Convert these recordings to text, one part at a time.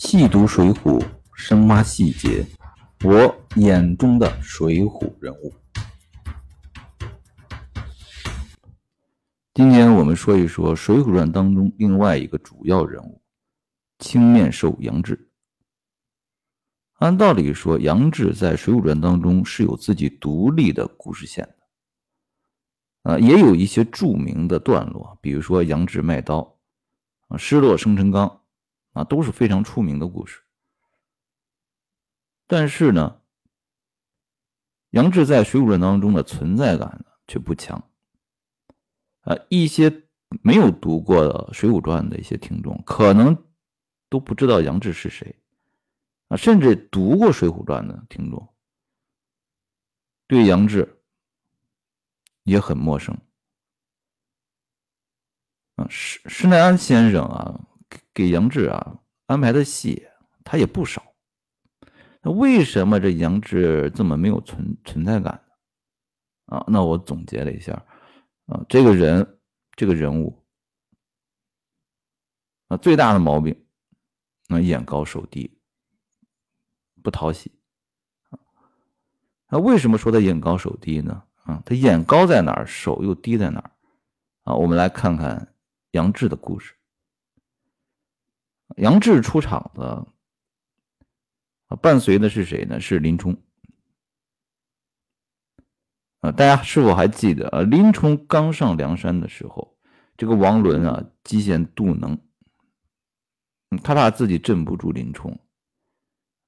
细读《水浒》，深挖细节，我眼中的水浒人物。今天我们说一说《水浒传》当中另外一个主要人物——青面兽杨志。按道理说，杨志在《水浒传》当中是有自己独立的故事线的，啊，也有一些著名的段落，比如说杨志卖刀，啊，失落生辰纲。啊，都是非常出名的故事。但是呢，杨志在《水浒传》当中的存在感呢却不强。啊，一些没有读过《水浒传》的一些听众，可能都不知道杨志是谁。啊，甚至读过《水浒传》的听众，对杨志也很陌生。啊，施施耐庵先生啊。给杨志啊安排的戏，他也不少。那为什么这杨志这么没有存存在感呢？啊，那我总结了一下，啊，这个人这个人物啊最大的毛病，那眼高手低，不讨喜。那为什么说他眼高手低呢？啊，他眼高在哪儿，手又低在哪儿？啊，我们来看看杨志的故事。杨志出场的伴随的是谁呢？是林冲啊！大家是否还记得啊？林冲刚上梁山的时候，这个王伦啊，嫉贤妒能，他怕自己镇不住林冲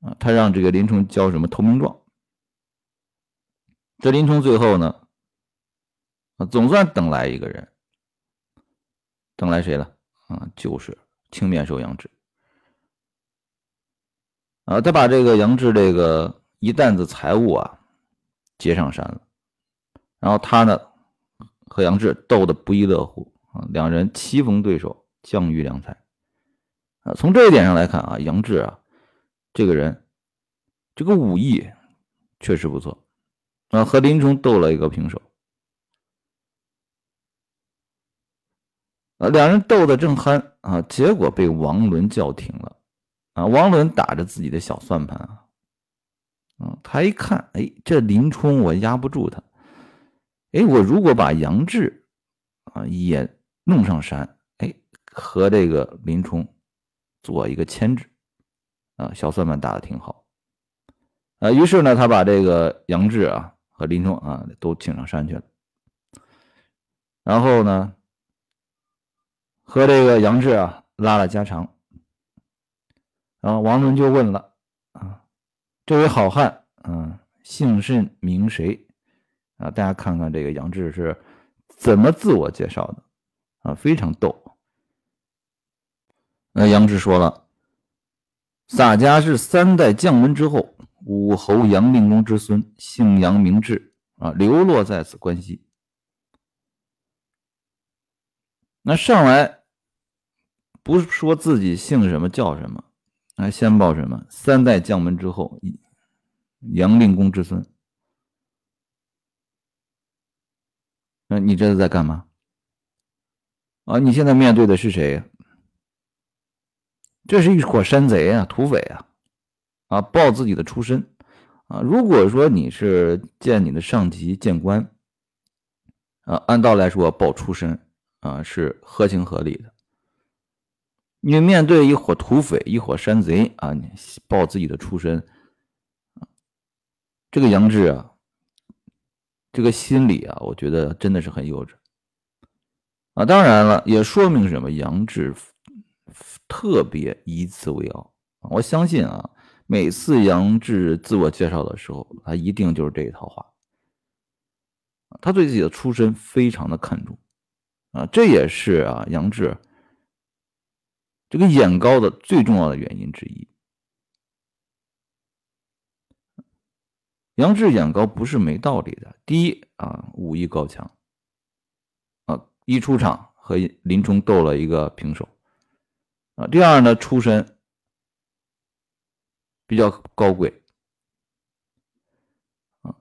啊，他让这个林冲交什么投名状。这林冲最后呢，啊，总算等来一个人，等来谁了？啊，就是。青面兽杨志啊，他把这个杨志这个一担子财物啊接上山了，然后他呢和杨志斗得不亦乐乎啊，两人棋逢对手，将遇良才啊。从这一点上来看啊，杨志啊这个人这个武艺确实不错啊，和林冲斗了一个平手。啊，两人斗得正酣啊，结果被王伦叫停了。啊，王伦打着自己的小算盘啊，啊，他一看，哎，这林冲我压不住他，哎，我如果把杨志啊也弄上山，哎，和这个林冲做一个牵制，啊，小算盘打的挺好。啊，于是呢，他把这个杨志啊和林冲啊都请上山去了，然后呢。和这个杨志啊拉了家常，然后王伦就问了啊，这位好汉，嗯，姓甚名谁？啊，大家看看这个杨志是怎么自我介绍的啊，非常逗。那杨志说了，洒家是三代将门之后，武侯杨令公之孙，姓杨名志啊，流落在此关西。那上来不是说自己姓什么叫什么，啊，先报什么三代将门之后，杨令公之孙。那你这是在干嘛？啊，你现在面对的是谁？这是一伙山贼啊，土匪啊，啊，报自己的出身啊。如果说你是见你的上级见官，啊，按道来说报出身。啊，是合情合理的。你面对一伙土匪、一伙山贼啊，你报自己的出身，这个杨志啊，这个心理啊，我觉得真的是很幼稚啊。当然了，也说明什么？杨志特别以此为傲。我相信啊，每次杨志自我介绍的时候，他一定就是这一套话。他对自己的出身非常的看重。啊，这也是啊杨志这个眼高的最重要的原因之一。杨志眼高不是没道理的。第一啊，武艺高强，啊，一出场和林冲斗了一个平手，啊，第二呢，出身比较高贵，啊，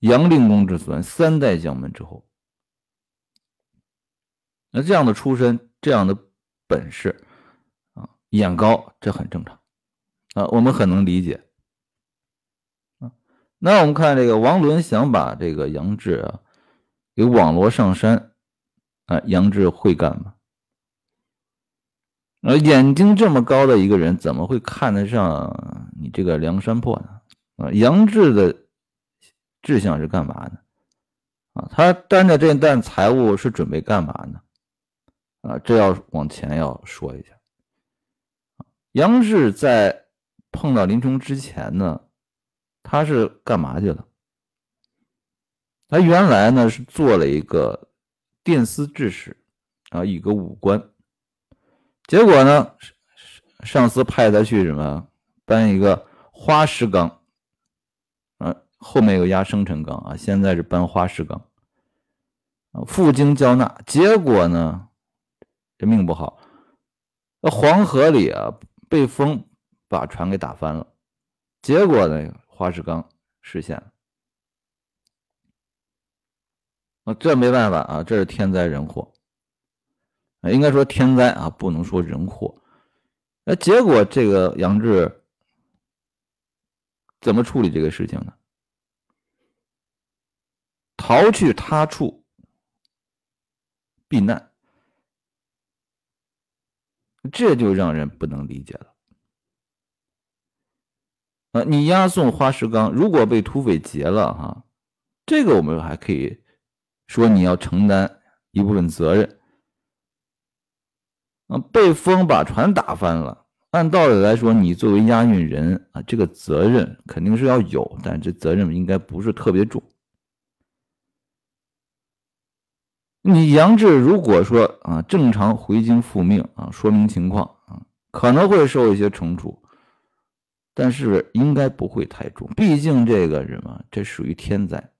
杨令公之孙，三代将门之后。那这样的出身，这样的本事，啊，眼高，这很正常啊，我们很能理解啊。那我们看这个王伦想把这个杨志啊给网罗上山啊，杨志会干吗？呃，眼睛这么高的一个人，怎么会看得上你这个梁山泊呢？啊，杨志的志向是干嘛呢？啊，他担着这担财物是准备干嘛呢？啊，这要往前要说一下。杨志在碰到林冲之前呢，他是干嘛去了？他原来呢是做了一个殿司制使啊，一个武官。结果呢，上司派他去什么搬一个花石纲，啊，后面又压生辰纲啊，现在是搬花石纲，啊，负荆交纳。结果呢，这命不好，那黄河里啊被风把船给打翻了，结果呢，花石纲失陷了，这没办法啊，这是天灾人祸。应该说天灾啊，不能说人祸。那结果这个杨志怎么处理这个事情呢？逃去他处避难，这就让人不能理解了。啊，你押送花石纲，如果被土匪劫了哈，这个我们还可以说你要承担一部分责任。啊，被风把船打翻了。按道理来说，你作为押运人啊，这个责任肯定是要有，但这责任应该不是特别重。你杨志如果说啊，正常回京复命啊，说明情况啊，可能会受一些惩处，但是应该不会太重。毕竟这个什么，这属于天灾。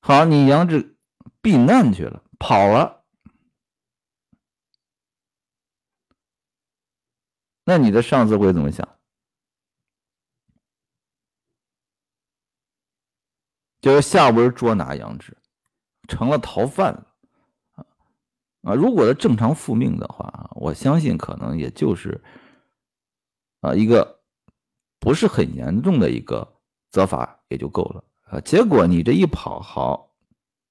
好，你杨志避难去了，跑了。那你的上司会怎么想？就是下文捉拿杨志，成了逃犯了啊！如果他正常复命的话我相信可能也就是啊一个不是很严重的一个责罚也就够了啊。结果你这一跑，好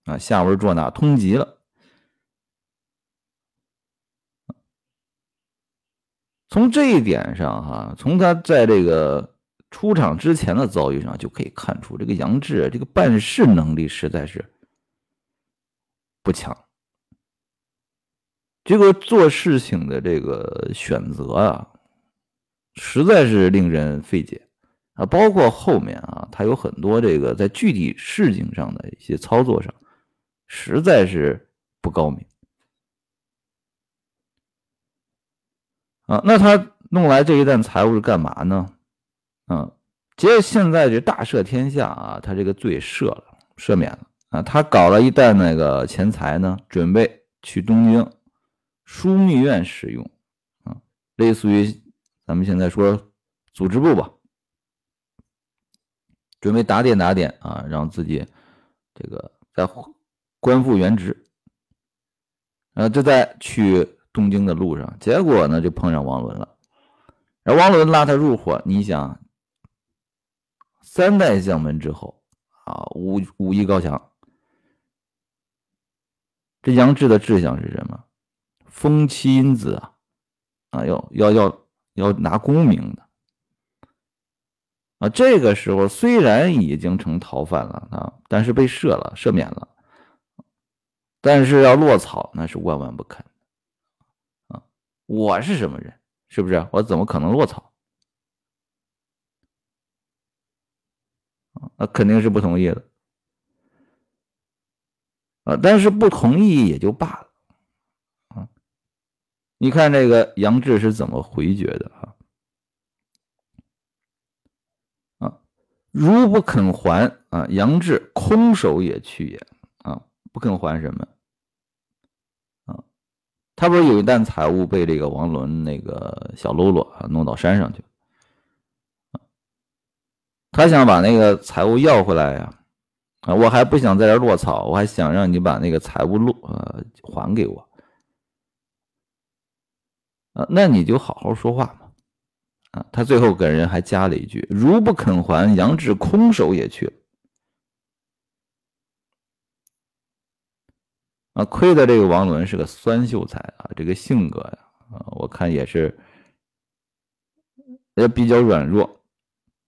啊，下文捉拿通缉了。从这一点上，哈，从他在这个出场之前的遭遇上就可以看出，这个杨志这个办事能力实在是不强，这个做事情的这个选择啊，实在是令人费解啊。包括后面啊，他有很多这个在具体事情上的一些操作上，实在是不高明。啊，那他弄来这一担财物是干嘛呢？啊，其实现在这大赦天下啊，他这个罪赦了，赦免了啊。他搞了一袋那个钱财呢，准备去东京枢密院使用啊，类似于咱们现在说组织部吧，准备打点打点啊，让自己这个在官复原职，啊，就在去。东京的路上，结果呢就碰上王伦了。然后王伦拉他入伙，你想，三代将门之后啊，武武艺高强。这杨志的志向是什么？封妻荫子啊，啊，要要要要拿功名的啊。这个时候虽然已经成逃犯了啊，但是被赦了，赦免了，但是要落草那是万万不肯。啊我是什么人？是不是？我怎么可能落草？那肯定是不同意的啊！但是不同意也就罢了啊！你看这个杨志是怎么回绝的啊？啊，如不肯还啊，杨志空手也去也啊！不肯还什么？他不是有一担财物被这个王伦那个小喽啰啊弄到山上去，他想把那个财物要回来呀，啊我还不想在这落草，我还想让你把那个财物落呃还给我，啊，那你就好好说话嘛。啊，他最后给人还加了一句：“如不肯还，杨志空手也去了。”啊，亏的这个王伦是个酸秀才啊，这个性格呀，啊，我看也是也比较软弱，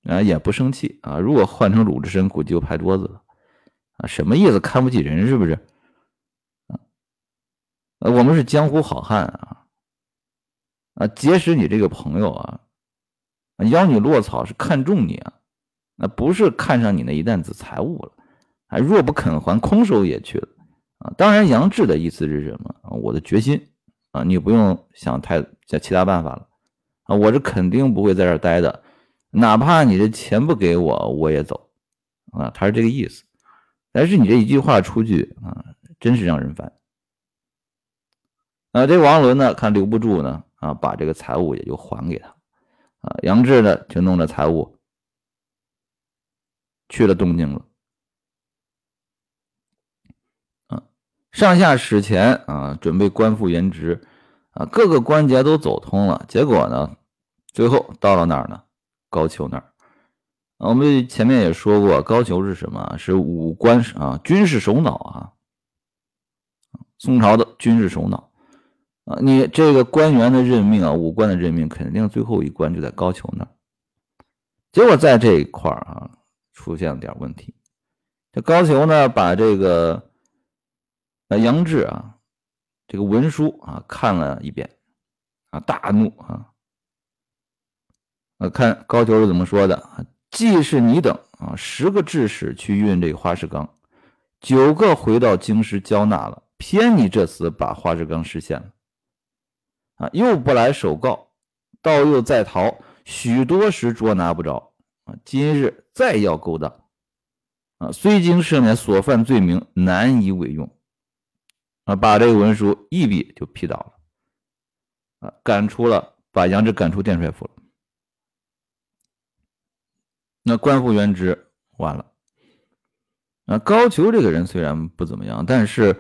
啊，也不生气啊。如果换成鲁智深，估计就拍桌子了。啊，什么意思？看不起人是不是？啊，我们是江湖好汉啊，啊，结识你这个朋友啊，邀你落草是看中你啊，那不是看上你那一担子财物了，啊，若不肯还，空手也去了。啊，当然，杨志的意思是什么啊？我的决心啊，你不用想太想其他办法了啊，我是肯定不会在这儿待的，哪怕你这钱不给我，我也走啊。他是这个意思，但是你这一句话出去啊，真是让人烦啊。这王伦呢，看留不住呢啊，把这个财物也就还给他啊。杨志呢，就弄着财物去了东京了。上下使前啊，准备官复原职啊，各个关节都走通了。结果呢，最后到了哪儿呢？高俅那儿。我们前面也说过，高俅是什么？是武官啊，军事首脑啊。宋朝的军事首脑啊，你这个官员的任命啊，武官的任命，肯定最后一关就在高俅那儿。结果在这一块儿啊，出现了点问题。这高俅呢，把这个。杨志啊，这个文书啊看了一遍，啊大怒啊！啊，看高俅是怎么说的啊既是你等啊，十个致使去运这个花石纲，九个回到京师交纳了，偏你这厮把花石纲实现了，啊，又不来首告，道又在逃，许多时捉拿不着啊！今日再要勾当啊，虽经赦免所犯罪名，难以委用。啊，把这个文书一笔就批倒了，啊，赶出了，把杨志赶出殿帅府了。那官复原职完了。啊，高俅这个人虽然不怎么样，但是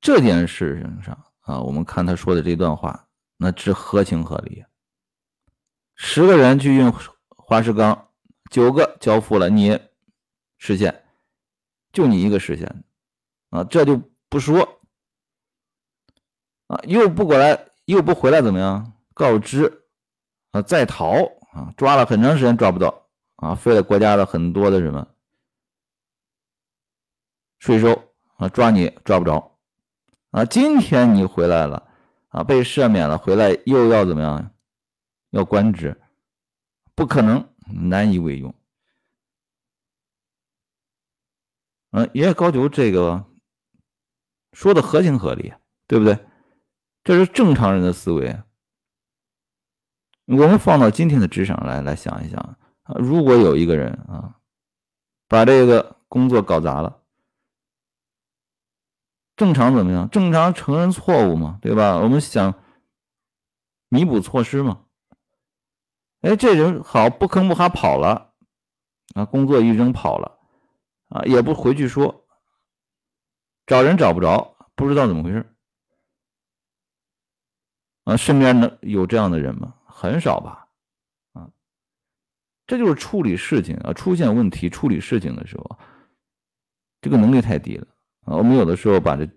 这件事情上啊，我们看他说的这段话，那只合情合理。十个人去运花石纲，九个交付了，你实现，就你一个实现，啊，这就不说。啊，又不过来，又不回来，怎么样？告知啊，在逃啊，抓了很长时间抓不到啊，费了国家的很多的什么税收啊，抓你抓不着啊。今天你回来了啊，被赦免了，回来又要怎么样？要官职，不可能，难以为用。嗯，爷爷高俅这个说的合情合理，对不对？这是正常人的思维。我们放到今天的职场来来想一想如果有一个人啊，把这个工作搞砸了，正常怎么样？正常承认错误嘛，对吧？我们想弥补措施嘛。哎，这人好不吭不哈跑了啊，工作一扔跑了啊，也不回去说，找人找不着，不知道怎么回事。啊，身边的有这样的人吗？很少吧。这就是处理事情啊，出现问题处理事情的时候，这个能力太低了啊。我们有的时候把这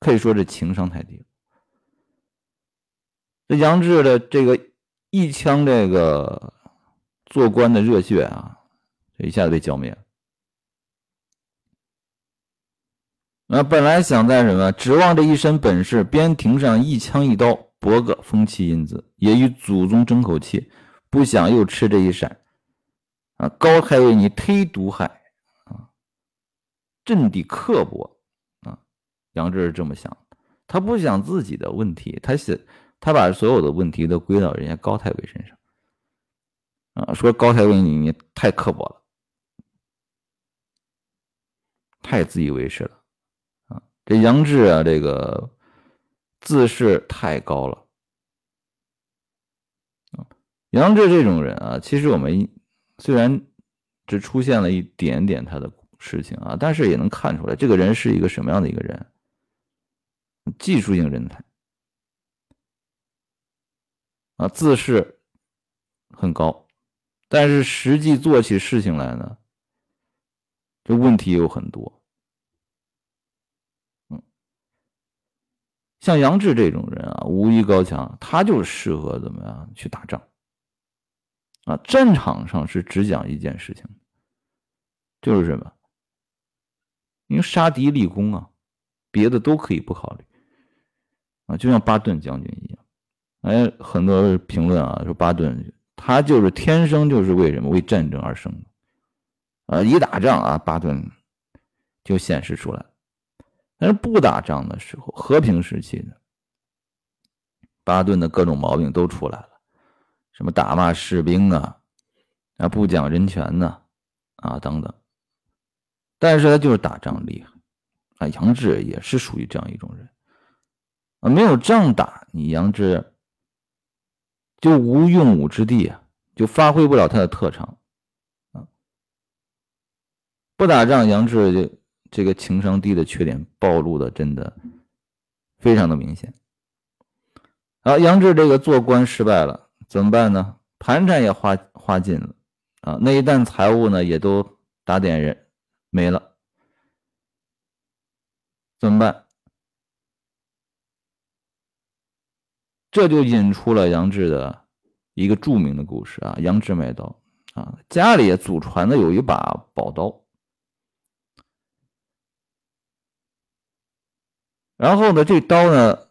可以说这情商太低了。这杨志的这个一腔这个做官的热血啊，这一下子被浇灭了。那本来想在什么，指望这一身本事，边庭上一枪一刀博个风气因子，也与祖宗争口气，不想又吃这一闪。啊，高太尉你忒毒害啊，阵地刻薄啊，杨志是这么想，他不想自己的问题，他想他把所有的问题都归到人家高太尉身上。啊，说高太尉你你太刻薄了，太自以为是了。啊这杨志啊，这个自视太高了杨志这种人啊，其实我们虽然只出现了一点点他的事情啊，但是也能看出来，这个人是一个什么样的一个人，技术性人才啊，自视很高，但是实际做起事情来呢，这问题有很多。像杨志这种人啊，武艺高强，他就适合怎么样去打仗啊？战场上是只讲一件事情，就是什么？因为杀敌立功啊，别的都可以不考虑啊，就像巴顿将军一样。哎，很多评论啊说巴顿他就是天生就是为什么为战争而生的啊，一打仗啊，巴顿就显示出来。但是不打仗的时候，和平时期呢，巴顿的各种毛病都出来了，什么打骂士兵啊，啊不讲人权呢，啊等等。但是他就是打仗厉害，啊，杨志也是属于这样一种人，啊，没有仗打，你杨志就无用武之地啊，就发挥不了他的特长，啊，不打仗，杨志就这个情商低的缺点暴露的真的非常的明显。啊，杨志这个做官失败了，怎么办呢？盘缠也花花尽了，啊，那一旦财物呢也都打点人。没了，怎么办？这就引出了杨志的一个著名的故事啊，杨志买刀啊，家里祖传的有一把宝刀，然后呢，这刀呢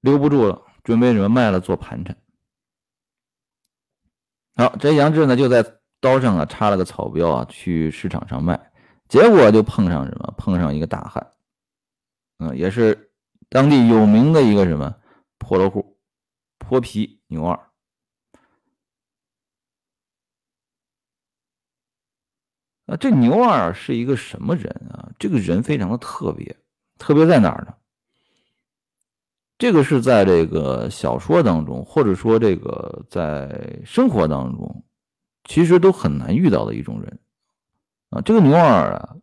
留不住了，准备什么卖了做盘缠。好，这杨志呢就在。刀上啊插了个草标啊，去市场上卖，结果就碰上什么？碰上一个大汉，嗯，也是当地有名的一个什么破落户，泼皮牛二。啊，这牛二是一个什么人啊？这个人非常的特别，特别在哪儿呢？这个是在这个小说当中，或者说这个在生活当中。其实都很难遇到的一种人，啊，这个牛二啊，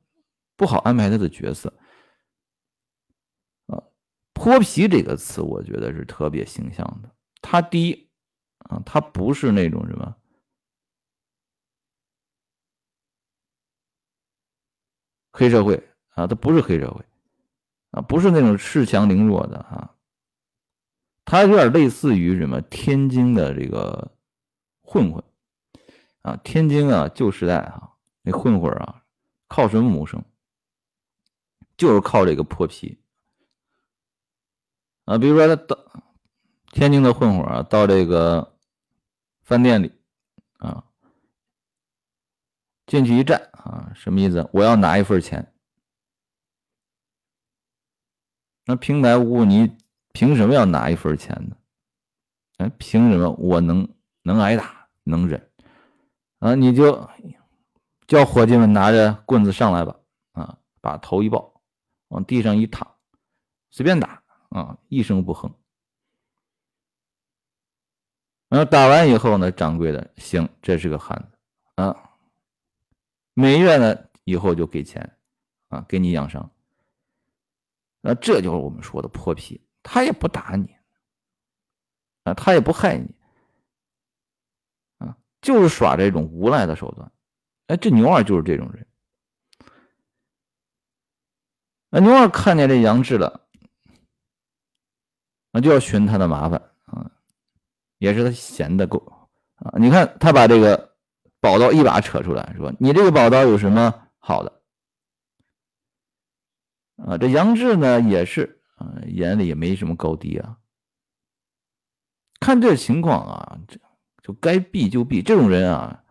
不好安排他的角色，啊，泼皮这个词，我觉得是特别形象的。他第一，啊，他不是那种什么黑社会啊，他不是黑社会，啊，不是那种恃强凌弱的啊，他有点类似于什么天津的这个混混。啊，天津啊，旧时代啊，那混混啊，靠什么谋生？就是靠这个泼皮啊。比如说，他到天津的混混啊，到这个饭店里啊，进去一站啊，什么意思？我要拿一份钱。那平白无故，你凭什么要拿一份钱呢？哎，凭什么我能能挨打，能忍？啊，你就叫伙计们拿着棍子上来吧，啊，把头一抱，往地上一躺，随便打啊，一声不哼。然后打完以后呢，掌柜的行，这是个汉子啊，每月呢以后就给钱啊，给你养伤。那这就是我们说的泼皮，他也不打你啊，他也不害你。啊就是耍这种无赖的手段，哎，这牛二就是这种人。那牛二看见这杨志了，那就要寻他的麻烦啊，也是他闲的够啊。你看他把这个宝刀一把扯出来，说：“你这个宝刀有什么好的？”啊，这杨志呢也是啊，眼里也没什么高低啊。看这情况啊，这。就该避就避，这种人啊，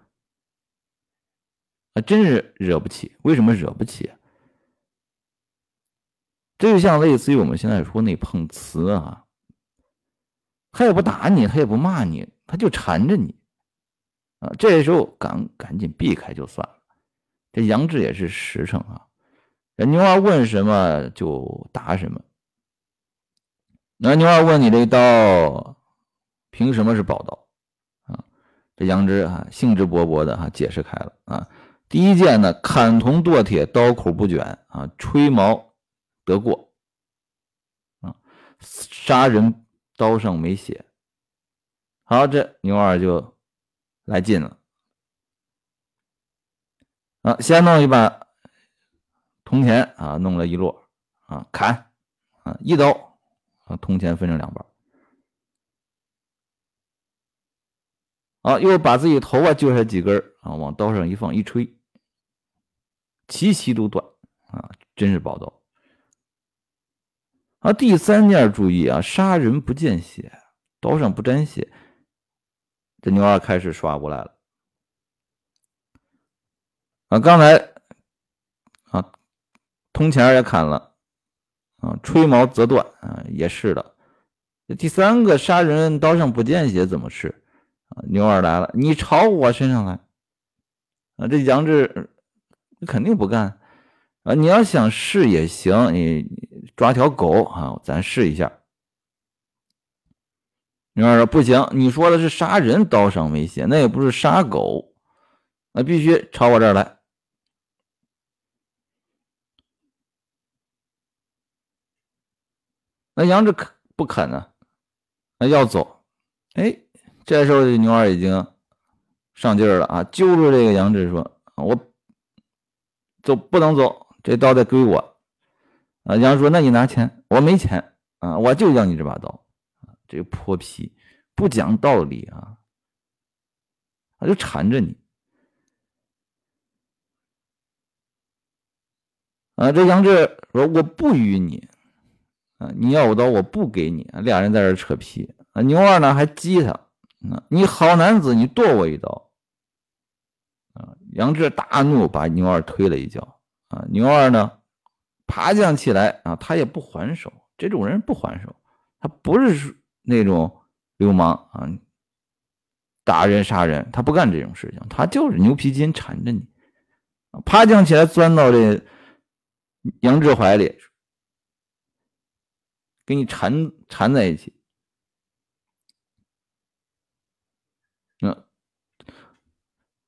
还真是惹不起。为什么惹不起？这就像类似于我们现在说那碰瓷啊，他也不打你，他也不骂你，他就缠着你啊。这时候赶赶紧避开就算了。这杨志也是实诚啊，人牛二问什么就答什么。那牛二问你这刀凭什么是宝刀？啊这杨志啊，兴致勃勃的哈解释开了啊。第一件呢，砍铜剁铁，刀口不卷啊，吹毛得过啊，杀人刀上没血。好，这牛二就来劲了啊！先弄一把铜钱啊，弄了一摞啊，砍啊，一刀啊，铜钱分成两半。啊，又把自己头发揪下几根啊，往刀上一放，一吹，齐齐都断啊！真是宝刀。啊，第三件注意啊，杀人不见血，刀上不沾血。这牛二开始耍过来了啊！刚才啊，铜钱也砍了啊，吹毛则断啊，也是的。第三个杀人刀上不见血怎么试？啊，牛二来了，你朝我身上来啊！这杨志肯定不干啊！你要想试也行，你抓条狗啊，咱试一下。牛二说不行，你说的是杀人刀上没血，那也不是杀狗，那必须朝我这儿来。那杨志肯不肯呢？那要走，哎。这时候，牛二已经上劲儿了啊！揪住这个杨志说：“我走不能走，这刀得归我。”啊，杨说：“那你拿钱，我没钱啊，我就要你这把刀。”这个泼皮不讲道理啊，他就缠着你啊！这杨志说：“我不与你啊，你要我刀，我不给你。”俩人在这扯皮啊，牛二呢还激他。啊你好男子，你剁我一刀！啊，杨志大怒，把牛二推了一脚。啊，牛二呢，爬将起来啊，他也不还手。这种人不还手，他不是那种流氓啊，打人杀人，他不干这种事情，他就是牛皮筋缠着你。爬将起来，钻到这杨志怀里，给你缠缠在一起。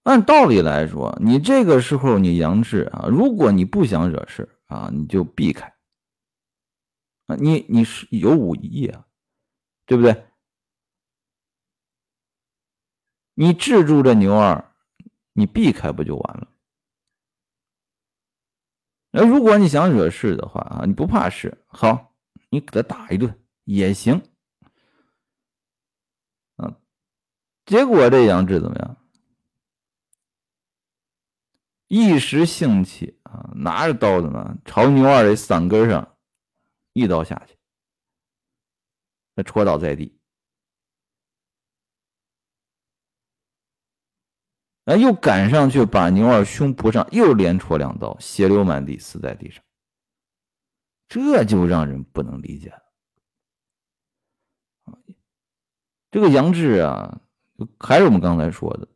按道理来说，你这个时候你杨志啊，如果你不想惹事啊，你就避开啊，你你是有武艺啊，对不对？你制住这牛二，你避开不就完了？那如果你想惹事的话啊，你不怕事，好，你给他打一顿也行啊。结果这杨志怎么样？一时兴起啊，拿着刀子呢，朝牛二的嗓根上一刀下去，他戳倒在地。哎，又赶上去把牛二胸脯上又连戳两刀，血流满地，死在地上。这就让人不能理解了。这个杨志啊，还是我们刚才说的。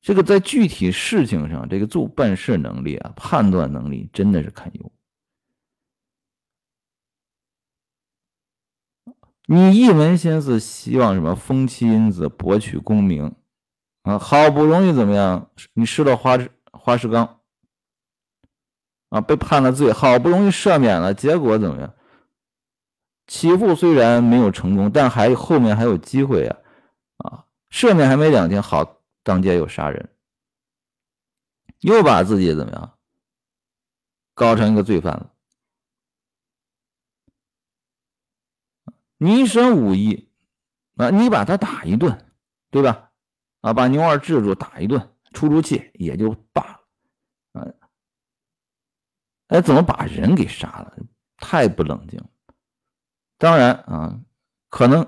这个在具体事情上，这个做办事能力啊，判断能力真的是堪忧。你一门心思希望什么风妻因子，博取功名啊，好不容易怎么样，你失了花花石纲啊，被判了罪，好不容易赦免了，结果怎么样？起复虽然没有成功，但还后面还有机会啊啊，赦免还没两天，好。当街又杀人，又把自己怎么样搞成一个罪犯了？你一身武艺啊，你把他打一顿，对吧？啊，把牛二制住，打一顿，出出气也就罢了。哎，怎么把人给杀了？太不冷静。当然啊，可能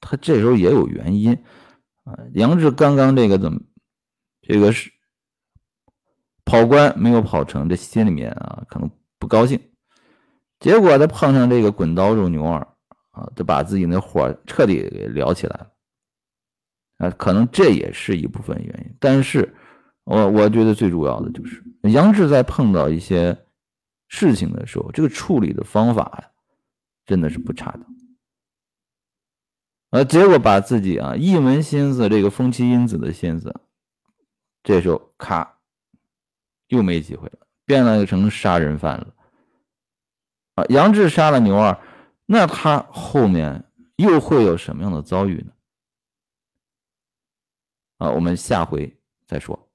他这时候也有原因。啊，杨志刚刚这个怎么，这个是跑官没有跑成，这心里面啊可能不高兴。结果他碰上这个滚刀肉牛二啊，就把自己那火彻底给燎起来了。啊，可能这也是一部分原因。但是，我我觉得最主要的就是杨志在碰到一些事情的时候，这个处理的方法，真的是不差的。呃，结果把自己啊一门心思这个风妻因子的心思，这时候咔，又没机会了，变了成杀人犯了。啊，杨志杀了牛二，那他后面又会有什么样的遭遇呢？啊，我们下回再说。